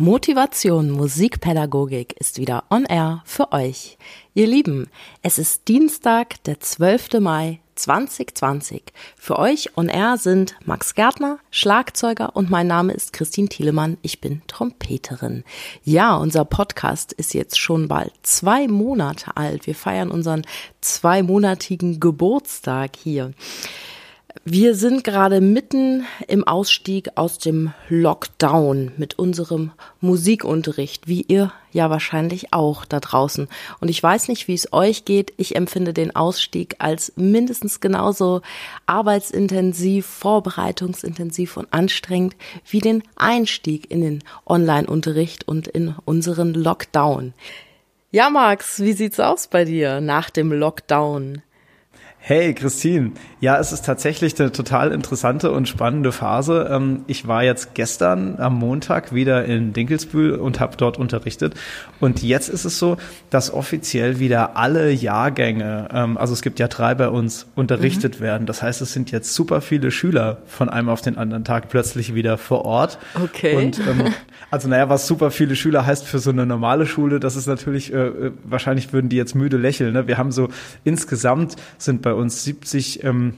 Motivation Musikpädagogik ist wieder on air für euch. Ihr Lieben, es ist Dienstag, der 12. Mai 2020. Für euch on air sind Max Gärtner, Schlagzeuger und mein Name ist Christine Thielemann. Ich bin Trompeterin. Ja, unser Podcast ist jetzt schon bald zwei Monate alt. Wir feiern unseren zweimonatigen Geburtstag hier. Wir sind gerade mitten im Ausstieg aus dem Lockdown mit unserem Musikunterricht, wie ihr ja wahrscheinlich auch da draußen. Und ich weiß nicht, wie es euch geht. Ich empfinde den Ausstieg als mindestens genauso arbeitsintensiv, vorbereitungsintensiv und anstrengend wie den Einstieg in den Online-Unterricht und in unseren Lockdown. Ja, Max, wie sieht's aus bei dir nach dem Lockdown? Hey Christine, ja, es ist tatsächlich eine total interessante und spannende Phase. Ähm, ich war jetzt gestern am Montag wieder in Dinkelsbühl und habe dort unterrichtet. Und jetzt ist es so, dass offiziell wieder alle Jahrgänge, ähm, also es gibt ja drei bei uns, unterrichtet mhm. werden. Das heißt, es sind jetzt super viele Schüler von einem auf den anderen Tag plötzlich wieder vor Ort. Okay. Und ähm, also naja, was super viele Schüler heißt für so eine normale Schule, das ist natürlich, äh, äh wahrscheinlich würden die jetzt müde lächeln. Ne? Wir haben so insgesamt sind bei uns 70 ähm,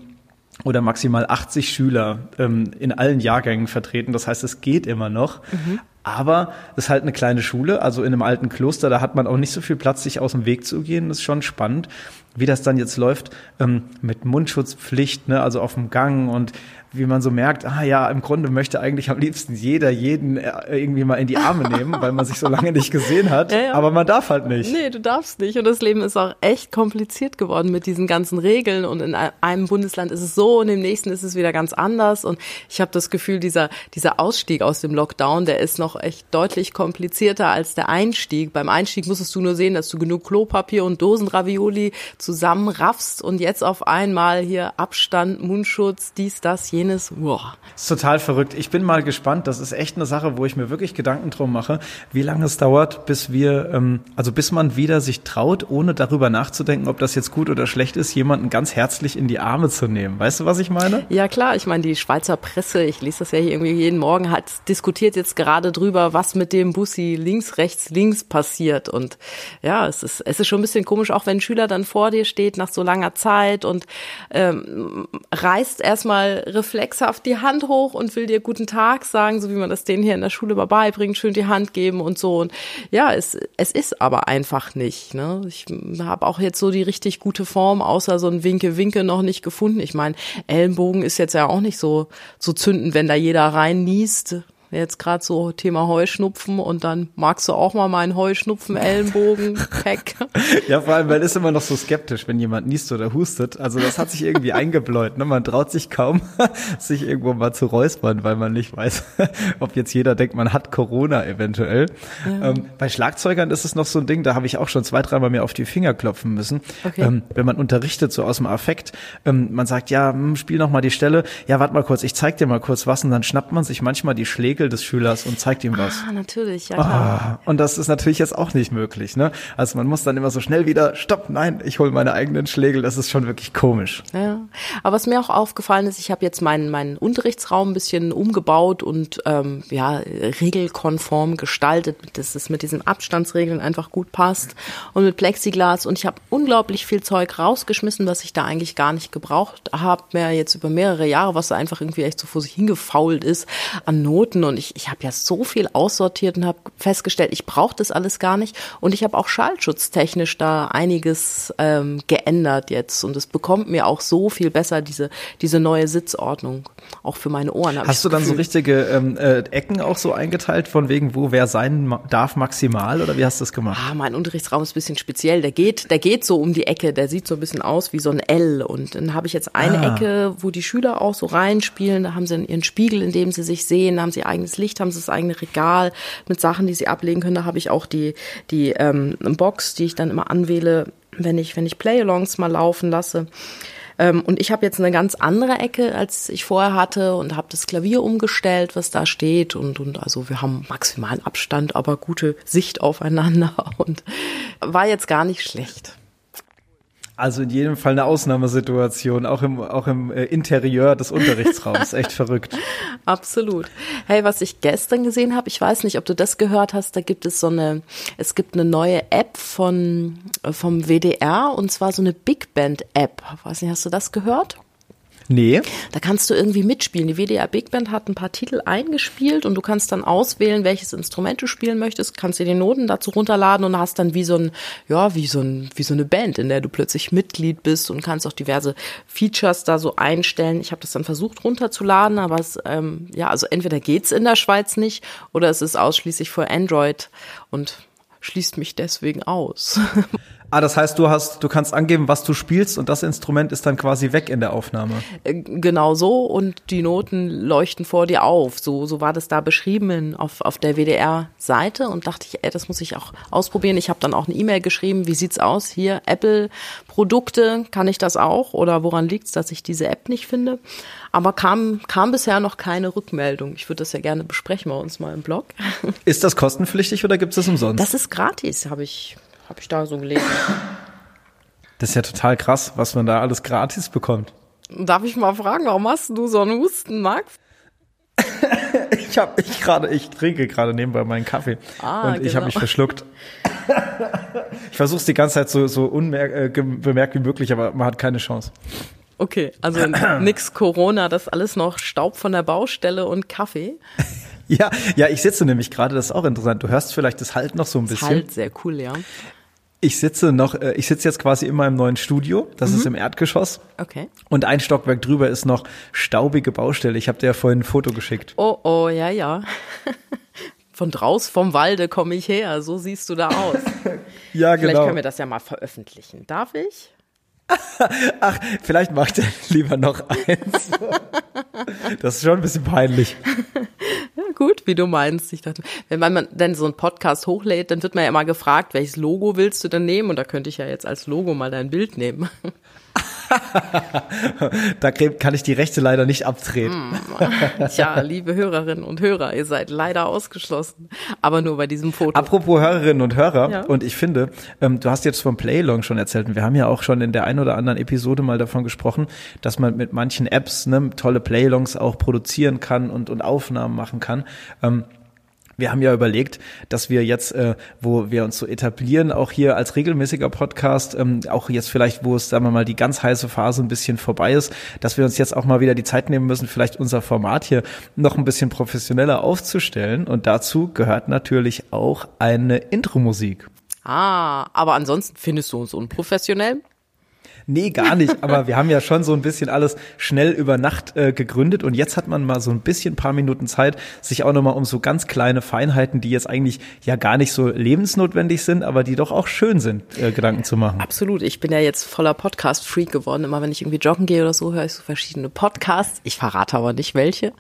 oder maximal 80 Schüler ähm, in allen Jahrgängen vertreten. Das heißt, es geht immer noch. Mhm. Aber es ist halt eine kleine Schule, also in einem alten Kloster, da hat man auch nicht so viel Platz, sich aus dem Weg zu gehen. Das ist schon spannend, wie das dann jetzt läuft ähm, mit Mundschutzpflicht, ne, also auf dem Gang und wie man so merkt, ah ja, im Grunde möchte eigentlich am liebsten jeder jeden äh, irgendwie mal in die Arme nehmen, weil man sich so lange nicht gesehen hat. Ja, ja. Aber man darf halt nicht. Nee, du darfst nicht. Und das Leben ist auch echt kompliziert geworden mit diesen ganzen Regeln. Und in einem Bundesland ist es so und im nächsten ist es wieder ganz anders. Und ich habe das Gefühl, dieser, dieser Ausstieg aus dem Lockdown, der ist noch echt deutlich komplizierter als der Einstieg. Beim Einstieg musstest du nur sehen, dass du genug Klopapier und Dosenravioli zusammenraffst und jetzt auf einmal hier Abstand, Mundschutz, dies, das, jenes. Boah. Das ist total verrückt. Ich bin mal gespannt. Das ist echt eine Sache, wo ich mir wirklich Gedanken drum mache, wie lange es dauert, bis wir, ähm, also bis man wieder sich traut, ohne darüber nachzudenken, ob das jetzt gut oder schlecht ist, jemanden ganz herzlich in die Arme zu nehmen. Weißt du, was ich meine? Ja, klar. Ich meine, die Schweizer Presse, ich lese das ja hier irgendwie jeden Morgen, hat diskutiert jetzt gerade drüber, was mit dem Bussi links, rechts, links passiert. Und ja, es ist, es ist schon ein bisschen komisch, auch wenn ein Schüler dann vor dir steht nach so langer Zeit und ähm, reißt erstmal reflexhaft die Hand hoch und will dir guten Tag sagen, so wie man das denen hier in der Schule mal beibringt, schön die Hand geben und so. Und ja, es, es ist aber einfach nicht. Ne? Ich habe auch jetzt so die richtig gute Form, außer so ein Winke-Winke noch nicht gefunden. Ich meine, Ellenbogen ist jetzt ja auch nicht so, so zündend, wenn da jeder rein niest jetzt gerade so Thema Heuschnupfen und dann magst du auch mal meinen Heuschnupfen Ellenbogen Pack. ja, vor allem, weil ist immer noch so skeptisch, wenn jemand niest oder hustet. Also das hat sich irgendwie eingebläut. Ne? Man traut sich kaum, sich irgendwo mal zu räuspern, weil man nicht weiß, ob jetzt jeder denkt, man hat Corona eventuell. Ja. Ähm, bei Schlagzeugern ist es noch so ein Ding, da habe ich auch schon zwei, dreimal mir auf die Finger klopfen müssen. Okay. Ähm, wenn man unterrichtet, so aus dem Affekt, ähm, man sagt, ja, hm, spiel noch mal die Stelle. Ja, warte mal kurz, ich zeig dir mal kurz was und dann schnappt man sich manchmal die Schläge Artikel des Schülers und zeigt ihm was. Ah, natürlich, ja klar. Oh, und das ist natürlich jetzt auch nicht möglich, ne? Also man muss dann immer so schnell wieder, stopp, nein, ich hole meine eigenen Schlägel, das ist schon wirklich komisch. Ja, aber was mir auch aufgefallen ist, ich habe jetzt meinen, meinen Unterrichtsraum ein bisschen umgebaut und ähm, ja, regelkonform gestaltet, dass es mit diesen Abstandsregeln einfach gut passt und mit Plexiglas und ich habe unglaublich viel Zeug rausgeschmissen, was ich da eigentlich gar nicht gebraucht habe, mehr jetzt über mehrere Jahre, was da einfach irgendwie echt so vor sich hingefault ist an Noten und ich, ich habe ja so viel aussortiert und habe festgestellt, ich brauche das alles gar nicht. Und ich habe auch schallschutztechnisch da einiges ähm, geändert jetzt. Und es bekommt mir auch so viel besser, diese, diese neue Sitzordnung, auch für meine Ohren. Hast du dann Gefühl. so richtige ähm, äh, Ecken auch so eingeteilt, von wegen, wo wer sein darf maximal? Oder wie hast du das gemacht? Ah, mein Unterrichtsraum ist ein bisschen speziell. Der geht, der geht so um die Ecke, der sieht so ein bisschen aus wie so ein L. Und dann habe ich jetzt eine ah. Ecke, wo die Schüler auch so reinspielen. Da haben sie ihren Spiegel, in dem sie sich sehen, haben sie eigenes Licht, haben sie das eigene Regal mit Sachen, die sie ablegen können. Da habe ich auch die, die ähm, Box, die ich dann immer anwähle, wenn ich, wenn ich Play-Alongs mal laufen lasse. Ähm, und ich habe jetzt eine ganz andere Ecke, als ich vorher hatte und habe das Klavier umgestellt, was da steht. Und, und also wir haben maximalen Abstand, aber gute Sicht aufeinander und war jetzt gar nicht schlecht. Also in jedem Fall eine Ausnahmesituation, auch im, auch im äh, Interieur des Unterrichtsraums. Echt verrückt. Absolut. Hey, was ich gestern gesehen habe, ich weiß nicht, ob du das gehört hast, da gibt es so eine, es gibt eine neue App von, äh, vom WDR und zwar so eine Big Band App. Weiß nicht, hast du das gehört? Nee. Da kannst du irgendwie mitspielen. Die WDR Big Band hat ein paar Titel eingespielt und du kannst dann auswählen, welches Instrument du spielen möchtest, kannst dir die Noten dazu runterladen und hast dann wie so ein, ja, wie so ein, wie so eine Band, in der du plötzlich Mitglied bist und kannst auch diverse Features da so einstellen. Ich habe das dann versucht runterzuladen, aber es, ähm, ja, also entweder geht's in der Schweiz nicht oder es ist ausschließlich für Android und schließt mich deswegen aus. Ah, das heißt, du hast, du kannst angeben, was du spielst und das Instrument ist dann quasi weg in der Aufnahme. Äh, genau so und die Noten leuchten vor dir auf. So, so war das da beschrieben auf, auf der WDR-Seite und dachte ich, ey, das muss ich auch ausprobieren. Ich habe dann auch eine E-Mail geschrieben, wie sieht's aus? Hier, Apple-Produkte, kann ich das auch? Oder woran liegt's, dass ich diese App nicht finde? Aber kam, kam bisher noch keine Rückmeldung. Ich würde das ja gerne besprechen bei uns mal im Blog. Ist das kostenpflichtig oder gibt's das umsonst? Das ist gratis, habe ich habe ich da so gelesen. Das ist ja total krass, was man da alles gratis bekommt. Darf ich mal fragen, warum hast du so einen Husten, Max? ich habe ich gerade, ich trinke gerade nebenbei meinen Kaffee ah, und ich genau. habe mich verschluckt. ich versuche es die ganze Zeit so so unbemerkt äh, wie möglich, aber man hat keine Chance. Okay, also nix Corona, das alles noch Staub von der Baustelle und Kaffee. Ja, ja, ich sitze nämlich gerade, das ist auch interessant. Du hörst vielleicht das Halt noch so ein bisschen. Das Halt sehr cool, ja. Ich sitze noch, äh, ich sitze jetzt quasi in meinem neuen Studio. Das mhm. ist im Erdgeschoss. Okay. Und ein Stockwerk drüber ist noch staubige Baustelle. Ich habe dir ja vorhin ein Foto geschickt. Oh, oh, ja, ja. Von draußen vom Walde komme ich her. So siehst du da aus. ja, genau. Vielleicht können wir das ja mal veröffentlichen. Darf ich? Ach, vielleicht macht er lieber noch eins. Das ist schon ein bisschen peinlich gut, wie du meinst. Ich dachte, wenn man dann so einen Podcast hochlädt, dann wird man ja immer gefragt, welches Logo willst du denn nehmen? Und da könnte ich ja jetzt als Logo mal dein Bild nehmen. da kann ich die Rechte leider nicht abtreten. Hm. Tja, liebe Hörerinnen und Hörer, ihr seid leider ausgeschlossen. Aber nur bei diesem Foto. Apropos Hörerinnen und Hörer, ja. und ich finde, ähm, du hast jetzt vom Playlong schon erzählt, und wir haben ja auch schon in der einen oder anderen Episode mal davon gesprochen, dass man mit manchen Apps ne, tolle Playlongs auch produzieren kann und, und Aufnahmen machen kann. Ähm, wir haben ja überlegt, dass wir jetzt, äh, wo wir uns so etablieren, auch hier als regelmäßiger Podcast, ähm, auch jetzt vielleicht, wo es, sagen wir mal, die ganz heiße Phase ein bisschen vorbei ist, dass wir uns jetzt auch mal wieder die Zeit nehmen müssen, vielleicht unser Format hier noch ein bisschen professioneller aufzustellen. Und dazu gehört natürlich auch eine Intro-Musik. Ah, aber ansonsten findest du uns unprofessionell? Nee, gar nicht. Aber wir haben ja schon so ein bisschen alles schnell über Nacht äh, gegründet und jetzt hat man mal so ein bisschen paar Minuten Zeit, sich auch nochmal um so ganz kleine Feinheiten, die jetzt eigentlich ja gar nicht so lebensnotwendig sind, aber die doch auch schön sind, äh, Gedanken zu machen. Absolut. Ich bin ja jetzt voller Podcast-Freak geworden. Immer wenn ich irgendwie joggen gehe oder so, höre ich so verschiedene Podcasts. Ich verrate aber nicht welche.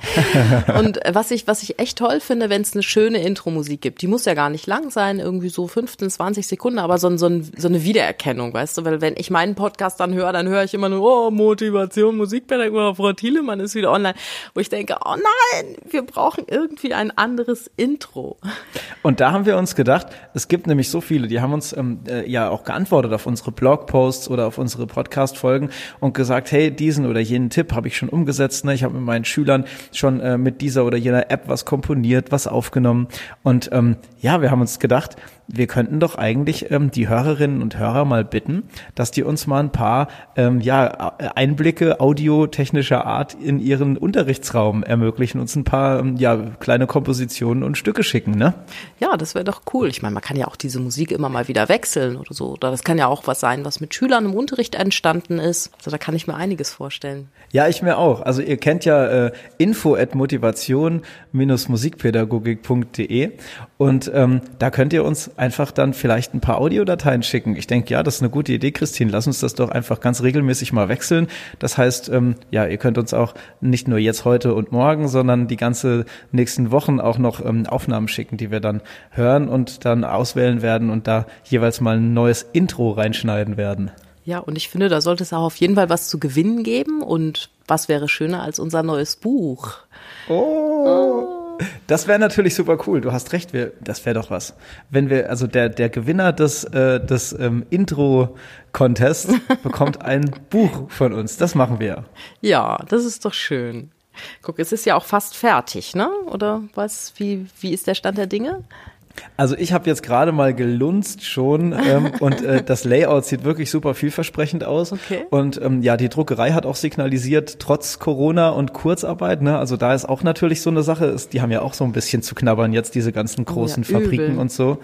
und was ich, was ich echt toll finde, wenn es eine schöne Intro-Musik gibt, die muss ja gar nicht lang sein, irgendwie so 15, 20 Sekunden, aber so, so, so eine Wiedererkennung, weißt du, weil wenn ich mal meinen Podcast dann höre, dann höre ich immer nur, oh, Motivation, Musikpädagogik, Frau Thielemann ist wieder online, wo ich denke, oh nein, wir brauchen irgendwie ein anderes Intro. Und da haben wir uns gedacht, es gibt nämlich so viele, die haben uns ähm, äh, ja auch geantwortet auf unsere Blogposts oder auf unsere Podcast-Folgen und gesagt, hey, diesen oder jenen Tipp habe ich schon umgesetzt. Ne? Ich habe mit meinen Schülern schon äh, mit dieser oder jener App was komponiert, was aufgenommen. Und ähm, ja, wir haben uns gedacht, wir könnten doch eigentlich ähm, die Hörerinnen und Hörer mal bitten, dass die uns mal ein paar ähm, ja, Einblicke audiotechnischer Art in ihren Unterrichtsraum ermöglichen, uns ein paar ähm, ja, kleine Kompositionen und Stücke schicken, ne? Ja, das wäre doch cool. Ich meine, man kann ja auch diese Musik immer mal wieder wechseln oder so. Oder das kann ja auch was sein, was mit Schülern im Unterricht entstanden ist. Also da kann ich mir einiges vorstellen. Ja, ich mir auch. Also ihr kennt ja äh, info at motivation-musikpädagogik.de und ähm, da könnt ihr uns einfach dann vielleicht ein paar Audiodateien schicken. Ich denke, ja, das ist eine gute Idee, Christine. Lass uns das doch einfach ganz regelmäßig mal wechseln. Das heißt, ähm, ja, ihr könnt uns auch nicht nur jetzt heute und morgen, sondern die ganze nächsten Wochen auch noch ähm, Aufnahmen schicken, die wir dann hören und dann auswählen werden und da jeweils mal ein neues Intro reinschneiden werden. Ja, und ich finde, da sollte es auch auf jeden Fall was zu gewinnen geben. Und was wäre schöner als unser neues Buch? Oh. oh. Das wäre natürlich super cool. Du hast recht, wir, das wäre doch was. Wenn wir, also der, der Gewinner des, äh, des ähm, Intro-Contests bekommt ein Buch von uns. Das machen wir. Ja, das ist doch schön. Guck, es ist ja auch fast fertig, ne? Oder was? Wie, wie ist der Stand der Dinge? Also ich habe jetzt gerade mal gelunzt schon ähm, und äh, das Layout sieht wirklich super vielversprechend aus. Okay. Und ähm, ja, die Druckerei hat auch signalisiert, trotz Corona und Kurzarbeit, ne, also da ist auch natürlich so eine Sache, ist, die haben ja auch so ein bisschen zu knabbern jetzt, diese ganzen großen oh ja, Fabriken und so.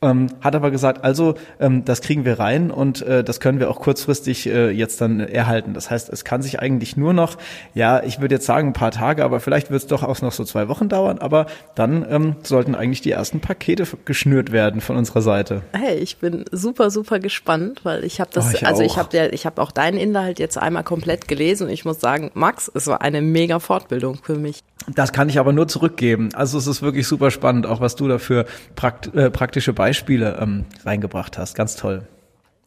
Ähm, hat aber gesagt, also ähm, das kriegen wir rein und äh, das können wir auch kurzfristig äh, jetzt dann erhalten. Das heißt, es kann sich eigentlich nur noch, ja, ich würde jetzt sagen ein paar Tage, aber vielleicht wird es doch auch noch so zwei Wochen dauern, aber dann ähm, sollten eigentlich die ersten Pakete geschnürt werden von unserer Seite. Hey, ich bin super, super gespannt, weil ich habe das, oh, ich also auch. ich habe ja, ich habe auch deinen Inhalt jetzt einmal komplett gelesen und ich muss sagen, Max, es war eine mega Fortbildung für mich. Das kann ich aber nur zurückgeben. Also es ist wirklich super spannend, auch was du dafür prakt äh, praktische Beispiele ähm, reingebracht hast. Ganz toll.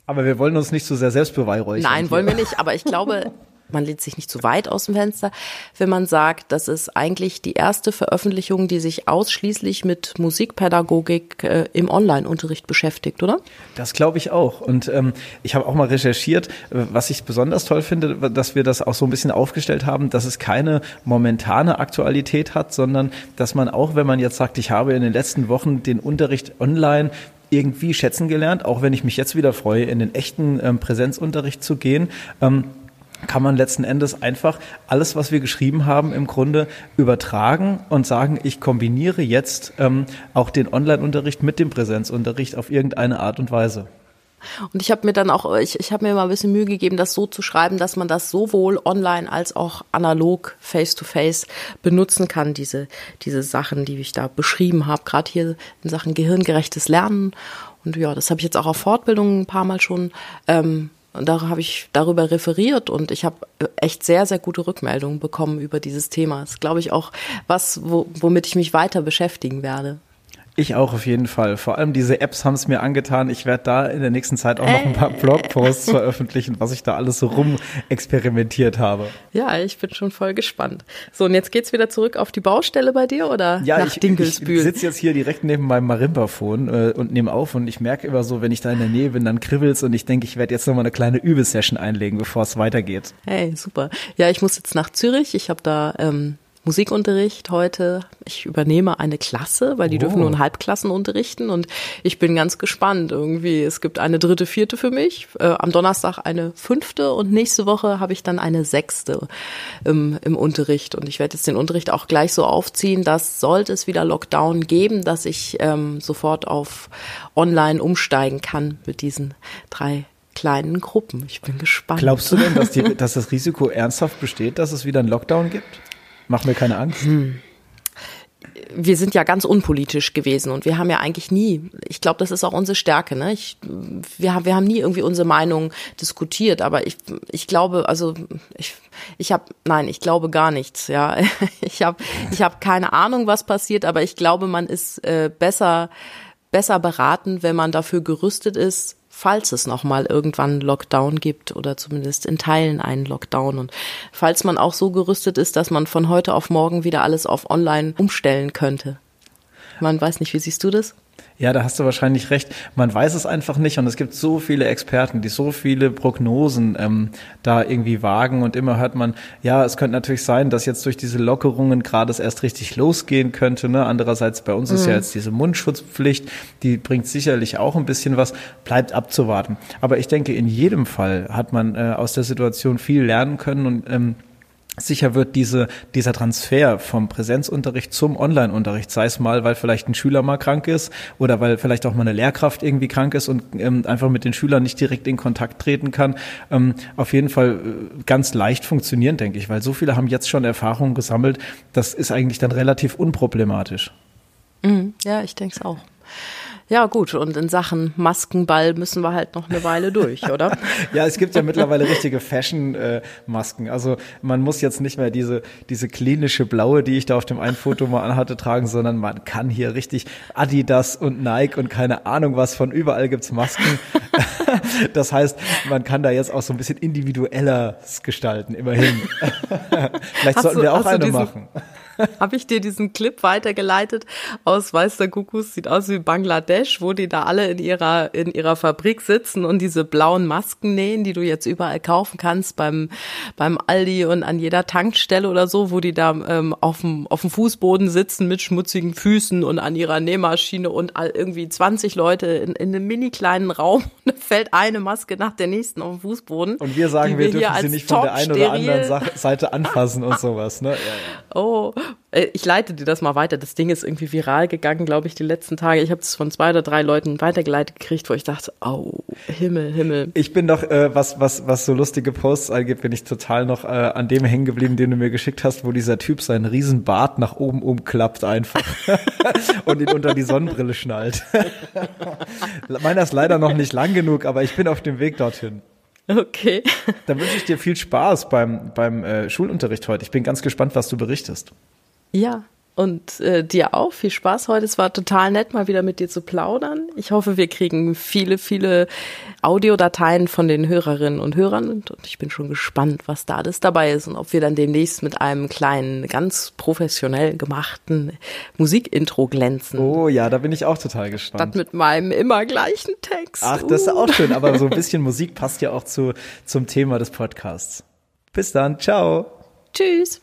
Aber wir wollen uns nicht zu so sehr selbst beweihräuchern. Nein, wollen wir nicht. Aber ich glaube, man lehnt sich nicht zu weit aus dem Fenster, wenn man sagt, das ist eigentlich die erste Veröffentlichung, die sich ausschließlich mit Musikpädagogik äh, im Online-Unterricht beschäftigt, oder? Das glaube ich auch. Und ähm, ich habe auch mal recherchiert, was ich besonders toll finde, dass wir das auch so ein bisschen aufgestellt haben, dass es keine momentane Aktualität hat, sondern dass man auch, wenn man jetzt sagt, ich habe in den letzten Wochen den Unterricht online irgendwie schätzen gelernt, auch wenn ich mich jetzt wieder freue, in den echten ähm, Präsenzunterricht zu gehen. Ähm, kann man letzten Endes einfach alles, was wir geschrieben haben, im Grunde übertragen und sagen, ich kombiniere jetzt ähm, auch den Online-Unterricht mit dem Präsenzunterricht auf irgendeine Art und Weise. Und ich habe mir dann auch, ich, ich habe mir mal ein bisschen Mühe gegeben, das so zu schreiben, dass man das sowohl online als auch analog face-to-face -face benutzen kann, diese, diese Sachen, die ich da beschrieben habe, gerade hier in Sachen gehirngerechtes Lernen. Und ja, das habe ich jetzt auch auf Fortbildungen ein paar Mal schon ähm, und da habe ich darüber referiert und ich habe echt sehr, sehr gute Rückmeldungen bekommen über dieses Thema. Das ist, glaube ich, auch was, wo, womit ich mich weiter beschäftigen werde. Ich auch auf jeden Fall. Vor allem diese Apps haben es mir angetan. Ich werde da in der nächsten Zeit auch noch ein paar Blogposts veröffentlichen, was ich da alles so rum experimentiert habe. Ja, ich bin schon voll gespannt. So, und jetzt geht's wieder zurück auf die Baustelle bei dir oder ja, nach ich, Dinkelsbühl? Ich sitze jetzt hier direkt neben meinem Marimbaphon äh, und nehme auf und ich merke immer so, wenn ich da in der Nähe bin, dann kribbelt's und ich denke, ich werde jetzt nochmal eine kleine Übesession einlegen, bevor es weitergeht. Hey, super. Ja, ich muss jetzt nach Zürich. Ich habe da ähm, Musikunterricht heute. Ich übernehme eine Klasse, weil die oh. dürfen nur in Halbklassen unterrichten und ich bin ganz gespannt irgendwie. Es gibt eine dritte, vierte für mich, äh, am Donnerstag eine fünfte und nächste Woche habe ich dann eine sechste im, im Unterricht und ich werde jetzt den Unterricht auch gleich so aufziehen, dass sollte es wieder Lockdown geben, dass ich ähm, sofort auf Online umsteigen kann mit diesen drei kleinen Gruppen. Ich bin gespannt. Glaubst du denn, dass, die, dass das Risiko ernsthaft besteht, dass es wieder einen Lockdown gibt? Mach mir keine Angst. Hm. Wir sind ja ganz unpolitisch gewesen und wir haben ja eigentlich nie, ich glaube, das ist auch unsere Stärke, ne? Ich, wir, haben, wir haben nie irgendwie unsere Meinung diskutiert, aber ich, ich glaube, also ich, ich habe, nein, ich glaube gar nichts, ja. Ich habe ich hab keine Ahnung, was passiert, aber ich glaube, man ist äh, besser, besser beraten, wenn man dafür gerüstet ist, falls es nochmal irgendwann Lockdown gibt oder zumindest in Teilen einen Lockdown. Und falls man auch so gerüstet ist, dass man von heute auf morgen wieder alles auf Online umstellen könnte. Man weiß nicht, wie siehst du das? Ja, da hast du wahrscheinlich recht. Man weiß es einfach nicht und es gibt so viele Experten, die so viele Prognosen ähm, da irgendwie wagen und immer hört man, ja, es könnte natürlich sein, dass jetzt durch diese Lockerungen gerade es erst richtig losgehen könnte. Ne? Andererseits bei uns mhm. ist ja mhm. jetzt diese Mundschutzpflicht, die bringt sicherlich auch ein bisschen was, bleibt abzuwarten. Aber ich denke, in jedem Fall hat man äh, aus der Situation viel lernen können und ähm, Sicher wird diese, dieser Transfer vom Präsenzunterricht zum Online-Unterricht, sei es mal, weil vielleicht ein Schüler mal krank ist oder weil vielleicht auch mal eine Lehrkraft irgendwie krank ist und ähm, einfach mit den Schülern nicht direkt in Kontakt treten kann, ähm, auf jeden Fall äh, ganz leicht funktionieren, denke ich, weil so viele haben jetzt schon Erfahrungen gesammelt, das ist eigentlich dann relativ unproblematisch. Mhm, ja, ich denke es auch. Ja, gut. Und in Sachen Maskenball müssen wir halt noch eine Weile durch, oder? ja, es gibt ja mittlerweile richtige Fashion-Masken. also man muss jetzt nicht mehr diese, diese klinische blaue, die ich da auf dem einen Foto mal anhatte, tragen, sondern man kann hier richtig Adidas und Nike und keine Ahnung was von überall gibt's Masken. das heißt, man kann da jetzt auch so ein bisschen individueller gestalten, immerhin. Vielleicht hast sollten du, wir auch eine diesen, machen. habe ich dir diesen Clip weitergeleitet aus Weiß der Kuckuck, sieht aus wie Bangladesch, wo die da alle in ihrer, in ihrer Fabrik sitzen und diese blauen Masken nähen, die du jetzt überall kaufen kannst beim, beim Aldi und an jeder Tankstelle oder so, wo die da ähm, auf, dem, auf dem Fußboden sitzen mit schmutzigen Füßen und an ihrer Nähmaschine und all, irgendwie 20 Leute in, in einem mini kleinen Raum. Da fällt eine Maske nach der nächsten auf den Fußboden. Und wir sagen, wir, wir dürfen sie nicht von der einen oder anderen Seite anfassen und sowas. Ne? Ja, ja. Oh, ich leite dir das mal weiter. Das Ding ist irgendwie viral gegangen, glaube ich, die letzten Tage. Ich habe es von zwei oder drei Leuten weitergeleitet gekriegt, wo ich dachte, oh, Himmel, Himmel. Ich bin doch, äh, was, was, was so lustige Posts angeht, bin ich total noch äh, an dem hängen geblieben, den du mir geschickt hast, wo dieser Typ seinen riesen Bart nach oben umklappt einfach und ihn unter die Sonnenbrille schnallt. Meiner ist leider noch nicht lang genug, aber ich bin auf dem Weg dorthin. Okay. Dann wünsche ich dir viel Spaß beim, beim äh, Schulunterricht heute. Ich bin ganz gespannt, was du berichtest. Ja, und äh, dir auch viel Spaß heute. Es war total nett, mal wieder mit dir zu plaudern. Ich hoffe, wir kriegen viele, viele Audiodateien von den Hörerinnen und Hörern und, ich bin schon gespannt, was da alles dabei ist und ob wir dann demnächst mit einem kleinen, ganz professionell gemachten Musikintro glänzen. Oh ja, da bin ich auch total gespannt. Statt mit meinem immer gleichen Text. Ach, das ist auch uh. schön, aber so ein bisschen Musik passt ja auch zu, zum Thema des Podcasts. Bis dann, ciao. Tschüss.